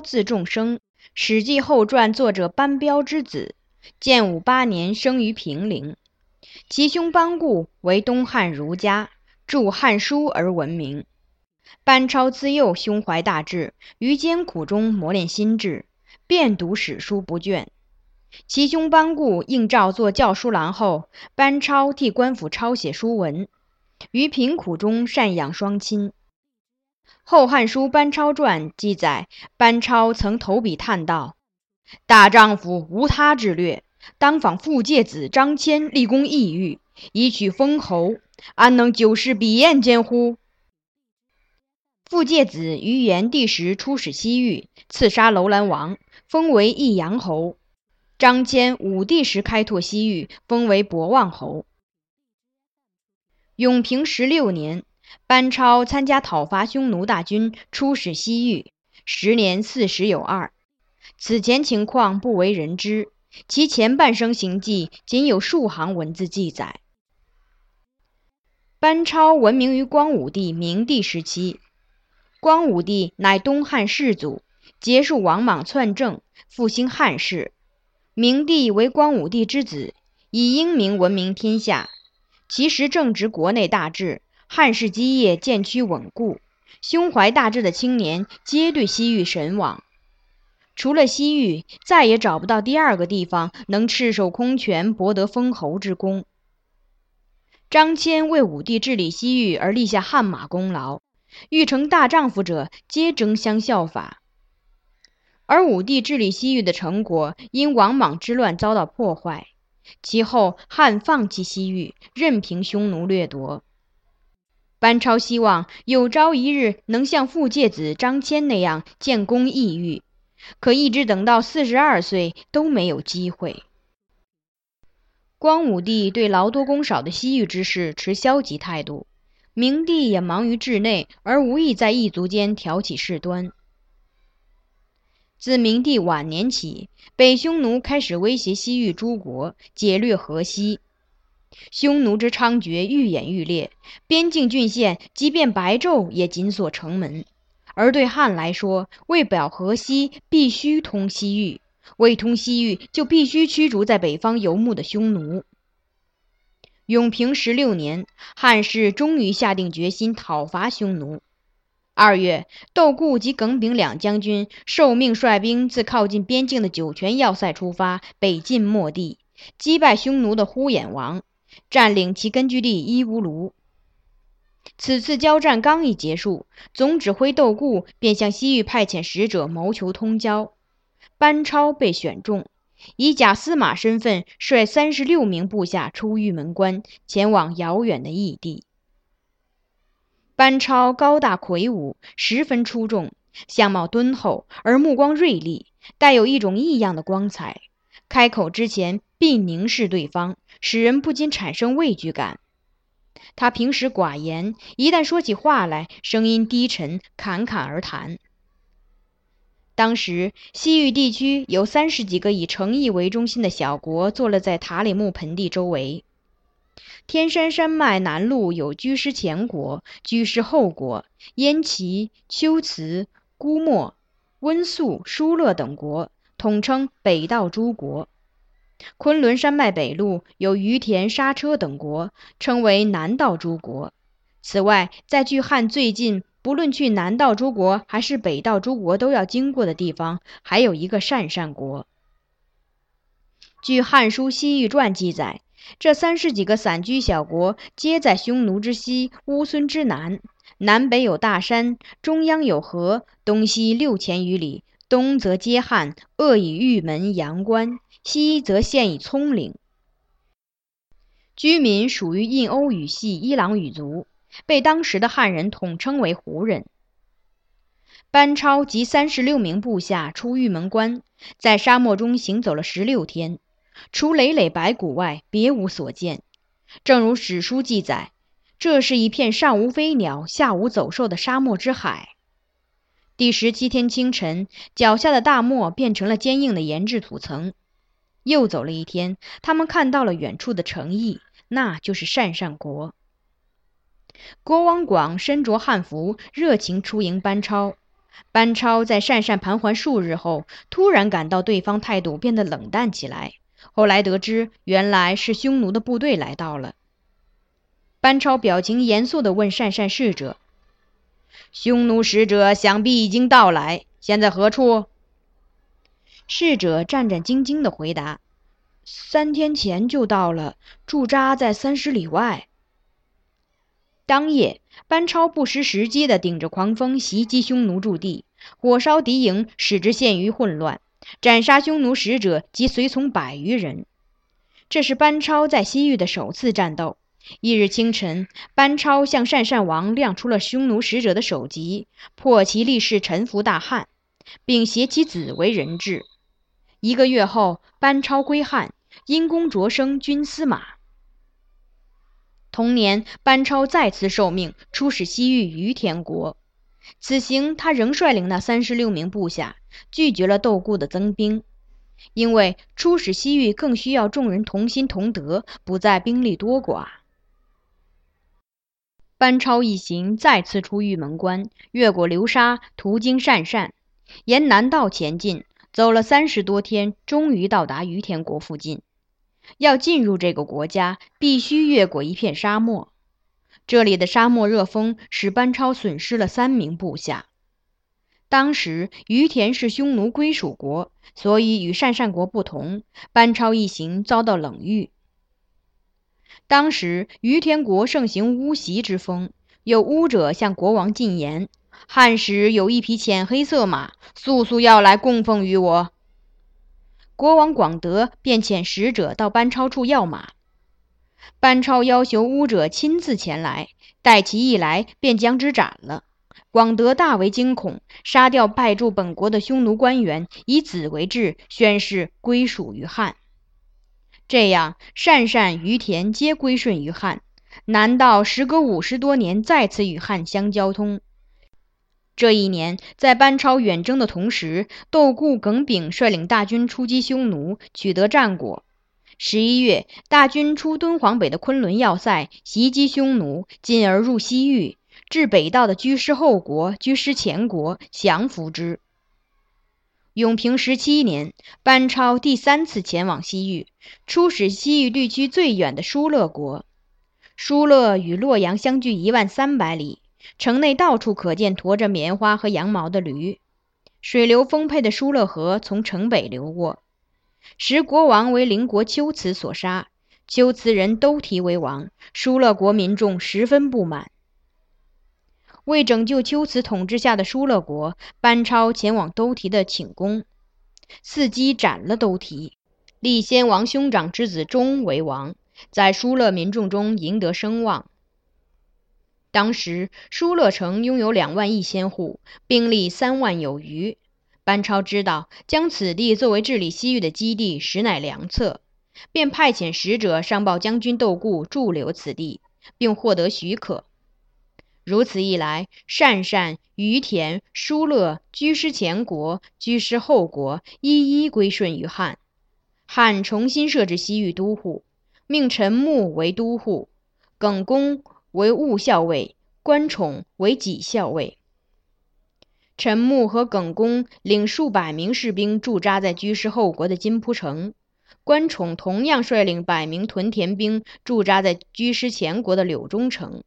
字仲升，《史记后传》作者班彪之子。建武八年生于平陵，其兄班固为东汉儒家，著《汉书》而闻名。班超自幼胸怀大志，于艰苦中磨练心智，遍读史书不倦。其兄班固应召做校书郎后，班超替官府抄写书文，于贫苦中赡养双亲。《后汉书·班超传》记载，班超曾投笔叹道：“大丈夫无他志略，当仿傅介子张骞立功异域，以取封侯，安能久视彼燕间乎？”傅介子于元帝时出使西域，刺杀楼兰王，封为益阳侯；张骞武帝时开拓西域，封为博望侯。永平十六年。班超参加讨伐匈奴大军，出使西域，时年四十有二。此前情况不为人知，其前半生行迹仅有数行文字记载。班超闻名于光武帝、明帝时期。光武帝乃东汉世祖，结束王莽篡政，复兴汉室。明帝为光武帝之子，以英明闻名天下。其时正值国内大治。汉室基业渐趋稳固，胸怀大志的青年皆对西域神往。除了西域，再也找不到第二个地方能赤手空拳博得封侯之功。张骞为武帝治理西域而立下汗马功劳，欲成大丈夫者皆争相效法。而武帝治理西域的成果因王莽之乱遭到破坏，其后汉放弃西域，任凭匈奴掠夺。班超希望有朝一日能像傅介子张骞那样建功异域，可一直等到四十二岁都没有机会。光武帝对劳多功少的西域之事持消极态度，明帝也忙于治内，而无意在异族间挑起事端。自明帝晚年起，北匈奴开始威胁西域诸国，劫掠河西。匈奴之猖獗愈演愈烈，边境郡县即便白昼也紧锁城门。而对汉来说，为保河西，必须通西域；为通西域，就必须驱逐在北方游牧的匈奴。永平十六年，汉室终于下定决心讨伐匈奴。二月，窦固及耿炳两将军受命率兵自靠近边境的酒泉要塞出发，北进漠地，击败匈奴的呼延王。占领其根据地伊吾卢。此次交战刚一结束，总指挥窦固便向西域派遣使者，谋求通交。班超被选中，以假司马身份率三十六名部下出玉门关，前往遥远的异地。班超高大魁梧，十分出众，相貌敦厚，而目光锐利，带有一种异样的光彩。开口之前必凝视对方。使人不禁产生畏惧感。他平时寡言，一旦说起话来，声音低沉，侃侃而谈。当时西域地区有三十几个以城邑为中心的小国，坐落在塔里木盆地周围。天山山脉南麓有居师前国、居师后国、燕齐、龟兹、姑墨、温宿、疏勒等国，统称北道诸国。昆仑山脉北麓有于田、莎车等国，称为南道诸国。此外，在距汉最近，不论去南道诸国还是北道诸国都要经过的地方，还有一个鄯善国。据《汉书·西域传》记载，这三十几个散居小国，皆在匈奴之西、乌孙之南，南北有大山，中央有河，东西六千余里。东则接汉，扼以玉门、阳关。西则现以葱岭，居民属于印欧语系伊朗语族，被当时的汉人统称为胡人。班超及三十六名部下出玉门关，在沙漠中行走了十六天，除累累白骨外，别无所见。正如史书记载，这是一片上无飞鸟、下无走兽的沙漠之海。第十七天清晨，脚下的大漠变成了坚硬的岩质土层。又走了一天，他们看到了远处的城邑，那就是鄯善国。国王广身着汉服，热情出迎班超。班超在讪讪盘桓数日后，突然感到对方态度变得冷淡起来。后来得知，原来是匈奴的部队来到了。班超表情严肃地问讪讪侍者：“匈奴使者想必已经到来，现在何处？”侍者战战兢兢地回答：“三天前就到了，驻扎在三十里外。”当夜，班超不失时机地顶着狂风袭击匈奴驻地，火烧敌营，使之陷于混乱。斩杀匈奴使者及随从百余人，这是班超在西域的首次战斗。一日清晨，班超向鄯善王亮出了匈奴使者的首级，破其立誓臣服大汉，并挟其子为人质。一个月后，班超归汉，因功擢升军司马。同年，班超再次受命出使西域于田国。此行，他仍率领那三十六名部下，拒绝了窦固的增兵，因为出使西域更需要众人同心同德，不在兵力多寡。班超一行再次出玉门关，越过流沙，途经鄯善，沿南道前进，走了三十多天，终于到达于田国附近。要进入这个国家，必须越过一片沙漠。这里的沙漠热风使班超损失了三名部下。当时于田是匈奴归属国，所以与鄯善国不同，班超一行遭到冷遇。当时于田国盛行巫习之风，有巫者向国王进言：“汉时有一匹浅黑色马，速速要来供奉于我。”国王广德便遣使者到班超处要马。班超要求巫者亲自前来，待其一来，便将之斩了。广德大为惊恐，杀掉拜助本国的匈奴官员，以子为质，宣誓归属于汉。这样，鄯善、于田皆归顺于汉。难道时隔五十多年，再次与汉相交通？这一年，在班超远征的同时，窦固、耿炳率领大军出击匈奴，取得战果。十一月，大军出敦煌北的昆仑要塞，袭击匈奴，进而入西域，至北道的居师后国、居师前国，降服之。永平十七年，班超第三次前往西域，出使西域地区最远的疏勒国。疏勒与洛阳相距一万三百里，城内到处可见驮着棉花和羊毛的驴。水流丰沛的疏勒河从城北流过。时国王为邻国龟兹所杀，龟兹人都提为王，疏勒国民众十分不满。为拯救龟兹统治下的疏勒国，班超前往兜提的寝宫，伺机斩了兜提，立先王兄长之子忠为王，在疏勒民众中赢得声望。当时疏勒城拥有两万一千户，兵力三万有余。班超知道将此地作为治理西域的基地实乃良策，便派遣使者上报将军窦固驻留此地，并获得许可。如此一来，鄯善、于田、疏勒、居师前国、居师后国一一归顺于汉。汉重新设置西域都护，命陈穆为都护，耿恭为务校尉，关宠为己校尉。陈穆和耿恭领数百名士兵驻扎在居师后国的金铺城，关宠同样率领百名屯田兵驻扎在居师前国的柳中城。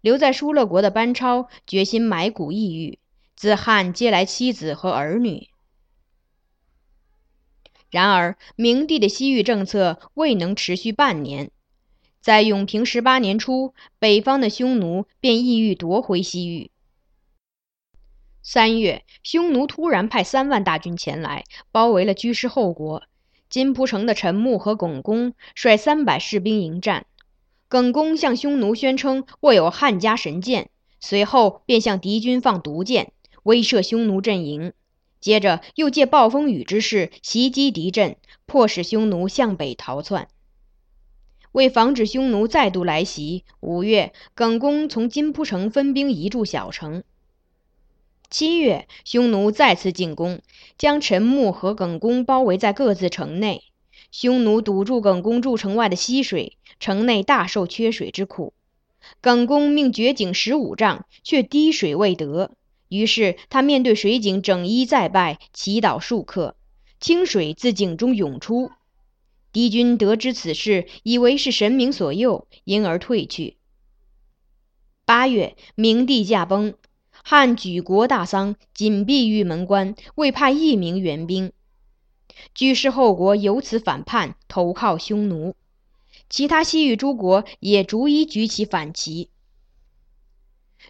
留在疏勒国的班超决心埋骨异域，自汉接来妻子和儿女。然而，明帝的西域政策未能持续半年，在永平十八年初，北方的匈奴便意欲夺回西域。三月，匈奴突然派三万大军前来，包围了居师后国。金蒲城的陈穆和耿恭率三百士兵迎战。耿恭向匈奴宣称握有汉家神剑，随后便向敌军放毒箭，威慑匈奴阵营。接着又借暴风雨之势袭击敌阵，迫使匈奴向北逃窜。为防止匈奴再度来袭，五月，耿恭从金蒲城分兵移驻小城。七月，匈奴再次进攻，将陈穆和耿恭包围在各自城内。匈奴堵住耿恭筑城外的溪水，城内大受缺水之苦。耿恭命掘井十五丈，却滴水未得。于是他面对水井整衣再拜，祈祷数刻，清水自井中涌出。敌军得知此事，以为是神明所佑，因而退去。八月，明帝驾崩，汉举国大丧，紧闭玉门关，未派一名援兵。居士后国由此反叛，投靠匈奴。其他西域诸国也逐一举起反旗。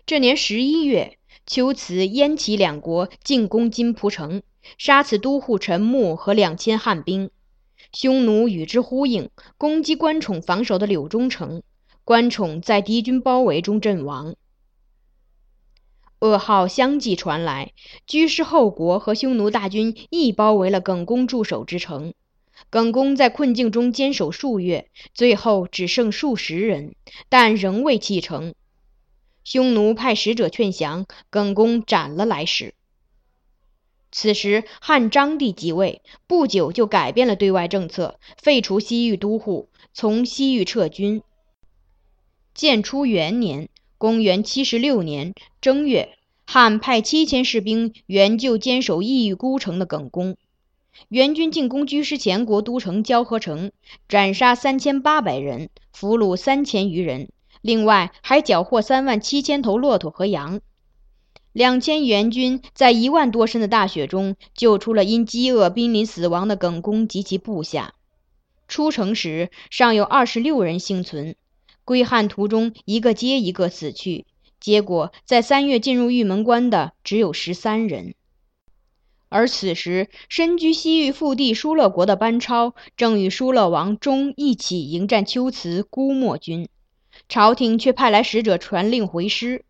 这年十一月，秋辞、燕齐两国进攻金蒲城，杀死都护陈穆和两千汉兵。匈奴与之呼应，攻击关宠防守的柳中城，关宠在敌军包围中阵亡。噩耗相继传来，居士后国和匈奴大军亦包围了耿恭驻守之城。耿恭在困境中坚守数月，最后只剩数十人，但仍未弃城。匈奴派使者劝降，耿恭斩了来使。此时汉章帝即位，不久就改变了对外政策，废除西域都护，从西域撤军。建初元年（公元76年）正月，汉派七千士兵援救坚守异域孤城的耿恭。援军进攻居师前国都城交河城，斩杀三千八百人，俘虏三千余人，另外还缴获三万七千头骆驼和羊。两千援军在一万多深的大雪中救出了因饥饿濒临死亡的耿恭及其部下。出城时尚有二十六人幸存，归汉途中一个接一个死去。结果在三月进入玉门关的只有十三人。而此时，身居西域腹地疏勒国的班超正与疏勒王忠一起迎战龟兹姑墨军，朝廷却派来使者传令回师，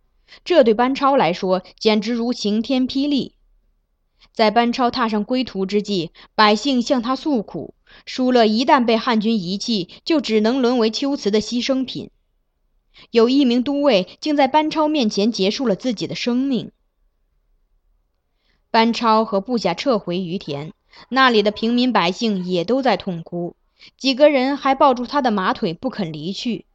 这对班超来说简直如晴天霹雳。在班超踏上归途之际，百姓向他诉苦：疏勒一旦被汉军遗弃，就只能沦为秋瓷的牺牲品。有一名都尉竟在班超面前结束了自己的生命。班超和部下撤回于田，那里的平民百姓也都在痛哭，几个人还抱住他的马腿不肯离去。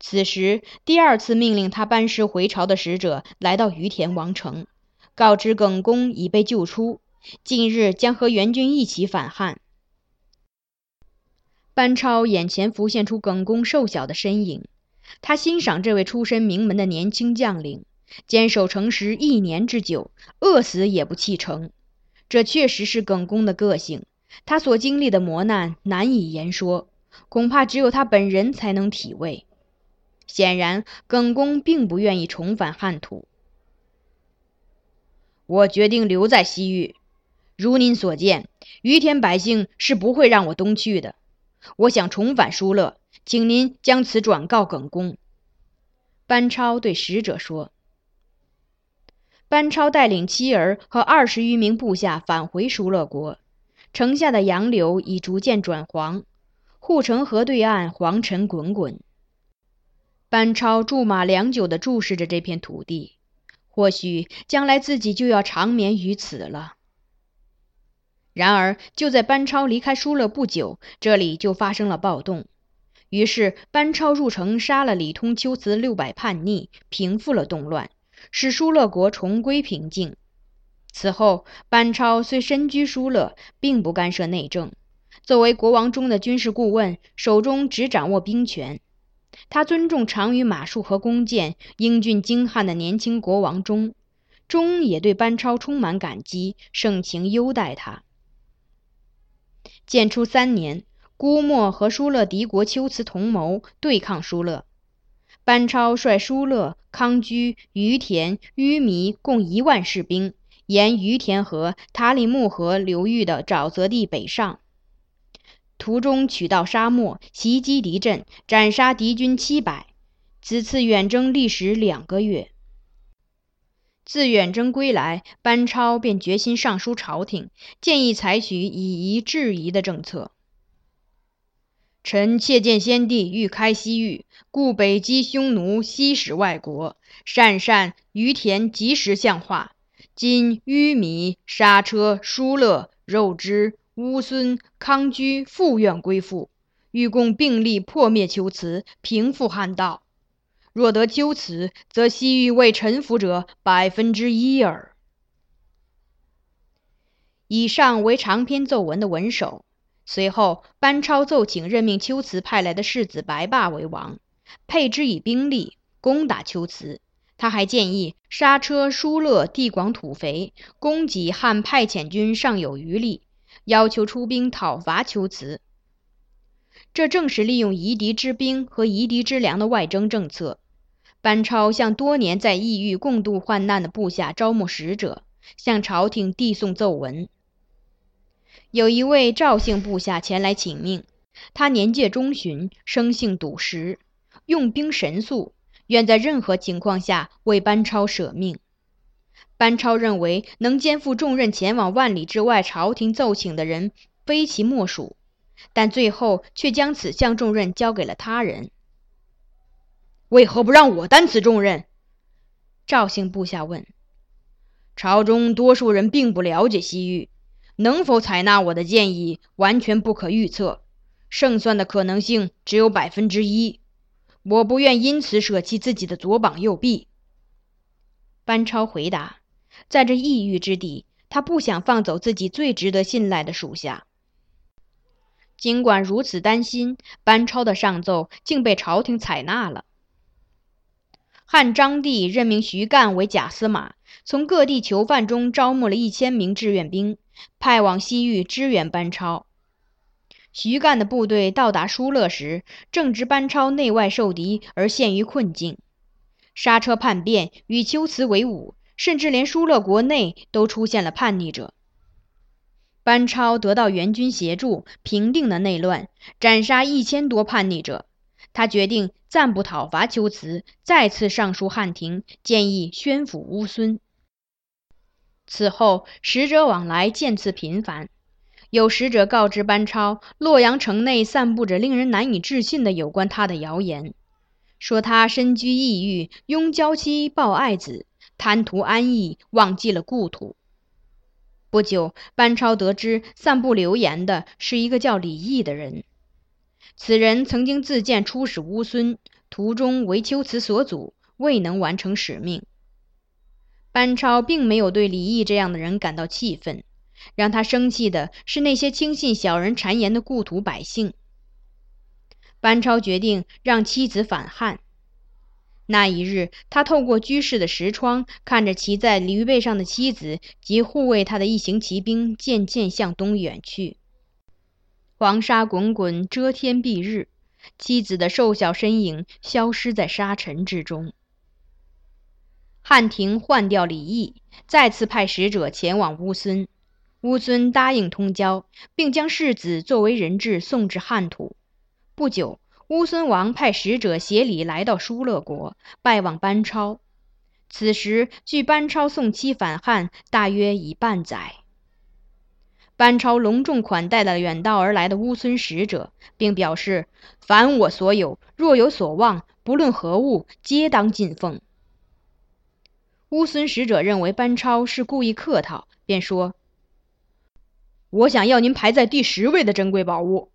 此时，第二次命令他班师回朝的使者来到于田王城，告知耿恭已被救出，近日将和援军一起反汉。班超眼前浮现出耿恭瘦小的身影，他欣赏这位出身名门的年轻将领。坚守城池一年之久，饿死也不弃城，这确实是耿恭的个性。他所经历的磨难难以言说，恐怕只有他本人才能体味。显然，耿恭并不愿意重返汉土。我决定留在西域。如您所见，于田百姓是不会让我东去的。我想重返疏勒，请您将此转告耿恭。”班超对使者说。班超带领妻儿和二十余名部下返回疏勒国，城下的杨柳已逐渐转黄，护城河对岸黄尘滚滚。班超驻马良久地注视着这片土地，或许将来自己就要长眠于此了。然而，就在班超离开疏勒不久，这里就发生了暴动。于是，班超入城杀了李通、丘辞六百叛逆，平复了动乱。使疏勒国重归平静。此后，班超虽身居疏勒，并不干涉内政。作为国王中的军事顾问，手中只掌握兵权。他尊重长于马术和弓箭、英俊精悍的年轻国王中，中也对班超充满感激，盛情优待他。建初三年，姑墨和疏勒敌国龟兹同谋对抗疏勒。班超率疏勒、康居、于田、淤弥共一万士兵，沿于田河、塔里木河流域的沼泽地北上，途中取道沙漠，袭击敌阵，斩杀敌军七百。此次远征历时两个月。自远征归来，班超便决心上书朝廷，建议采取以夷制夷的政策。臣切见先帝欲开西域，故北击匈奴，西使外国。善善于田及时相化。今淤弥、沙车、疏勒、肉汁、乌孙、康居复愿归附，欲共并力破灭龟兹，平复汉道。若得秋辞，则西域未臣服者百分之一耳。以上为长篇奏文的文首。随后，班超奏请任命龟兹派来的世子白霸为王，配之以兵力攻打龟兹。他还建议刹车、疏勒地广土肥，供给汉派遣军尚有余力，要求出兵讨伐龟兹。这正是利用夷狄之兵和夷狄之粮的外征政策。班超向多年在异域共度患难的部下招募使者，向朝廷递送奏文。有一位赵姓部下前来请命，他年届中旬，生性笃实，用兵神速，愿在任何情况下为班超舍命。班超认为能肩负重任前往万里之外朝廷奏请的人非其莫属，但最后却将此项重任交给了他人。为何不让我担此重任？赵姓部下问。朝中多数人并不了解西域。能否采纳我的建议，完全不可预测，胜算的可能性只有百分之一。我不愿因此舍弃自己的左膀右臂。班超回答：“在这异域之地，他不想放走自己最值得信赖的属下。”尽管如此担心，班超的上奏竟被朝廷采纳了。汉章帝任命徐干为假司马，从各地囚犯中招募了一千名志愿兵。派往西域支援班超。徐干的部队到达疏勒时，正值班超内外受敌而陷于困境。刹车叛变，与龟兹为伍，甚至连疏勒国内都出现了叛逆者。班超得到援军协助，平定了内乱，斩杀一千多叛逆者。他决定暂不讨伐龟兹，再次上书汉庭，建议宣抚乌孙。此后，使者往来渐次频繁。有使者告知班超，洛阳城内散布着令人难以置信的有关他的谣言，说他身居异域，拥娇妻抱爱子，贪图安逸，忘记了故土。不久，班超得知散布流言的是一个叫李毅的人。此人曾经自荐出使乌孙，途中为龟兹所阻，未能完成使命。班超并没有对李毅这样的人感到气愤，让他生气的是那些轻信小人谗言的故土百姓。班超决定让妻子返汉。那一日，他透过居室的石窗，看着骑在驴背上的妻子及护卫他的一行骑兵渐渐向东远去。黄沙滚滚，遮天蔽日，妻子的瘦小身影消失在沙尘之中。汉庭换掉李毅，再次派使者前往乌孙。乌孙答应通交，并将世子作为人质送至汉土。不久，乌孙王派使者协礼来到疏勒国，拜望班超。此时，距班超送妻返汉大约已半载。班超隆重款待了远道而来的乌孙使者，并表示：“凡我所有，若有所望，不论何物，皆当进奉。”乌孙使者认为班超是故意客套，便说：“我想要您排在第十位的珍贵宝物。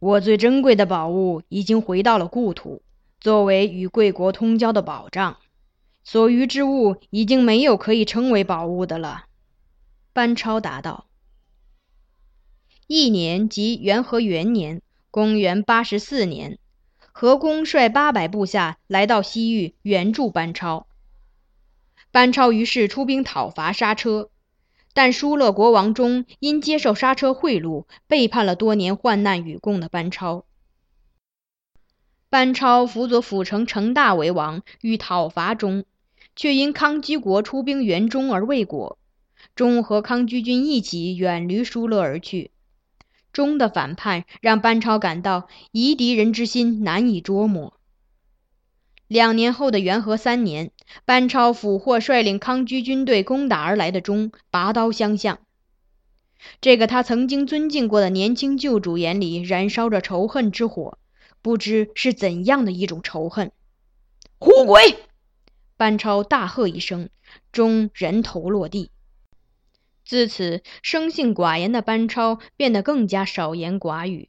我最珍贵的宝物已经回到了故土，作为与贵国通交的保障。所余之物已经没有可以称为宝物的了。”班超答道。一年即元和元年（公元八十四年）。何公率八百部下来到西域援助班超，班超于是出兵讨伐沙车，但疏勒国王中因接受刹车贿赂，背叛了多年患难与共的班超。班超辅佐辅城成大为王，欲讨伐中，却因康居国出兵援中而未果，中和康居军一起远离疏勒而去。中的反叛让班超感到夷狄人之心难以捉摸。两年后的元和三年，班超俘获率领康居军队攻打而来的钟，拔刀相向。这个他曾经尊敬过的年轻旧主眼里燃烧着仇恨之火，不知是怎样的一种仇恨。虎鬼！班超大喝一声，钟人头落地。自此，生性寡言的班超变得更加少言寡语。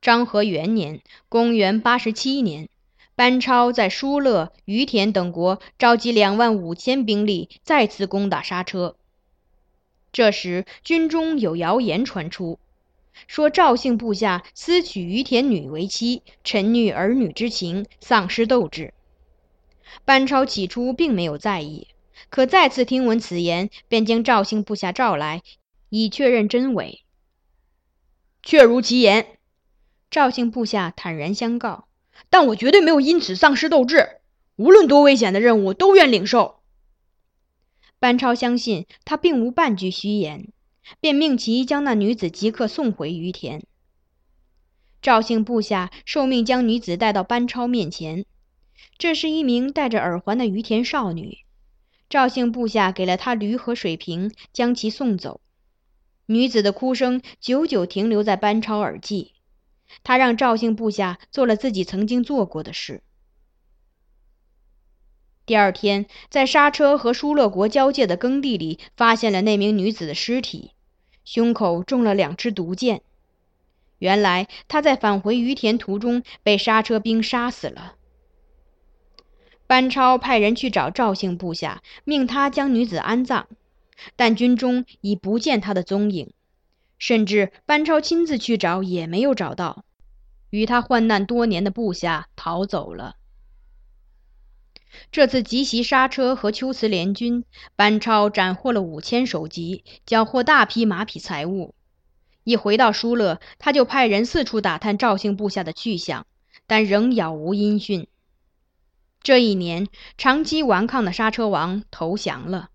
张和元年（公元87年），班超在疏勒、于田等国召集两万五千兵力，再次攻打莎车。这时，军中有谣言传出，说赵姓部下私娶于田女为妻，沉溺儿女之情，丧失斗志。班超起初并没有在意，可再次听闻此言，便将赵姓部下召来，以确认真伪。确如其言，赵姓部下坦然相告：“但我绝对没有因此丧失斗志，无论多危险的任务，都愿领受。”班超相信他并无半句虚言，便命其将那女子即刻送回于田。赵姓部下受命将女子带到班超面前。这是一名戴着耳环的于田少女，赵姓部下给了她驴和水瓶，将其送走。女子的哭声久久停留在班超耳际，他让赵姓部下做了自己曾经做过的事。第二天，在莎车和疏勒国交界的耕地里，发现了那名女子的尸体，胸口中了两支毒箭。原来她在返回于田途中被刹车兵杀死了。班超派人去找赵姓部下，命他将女子安葬，但军中已不见她的踪影，甚至班超亲自去找也没有找到。与他患难多年的部下逃走了。这次急袭刹车和龟兹联军，班超斩获了五千首级，缴获大批马匹财物。一回到疏勒，他就派人四处打探赵姓部下的去向，但仍杳无音讯。这一年，长期顽抗的刹车王投降了。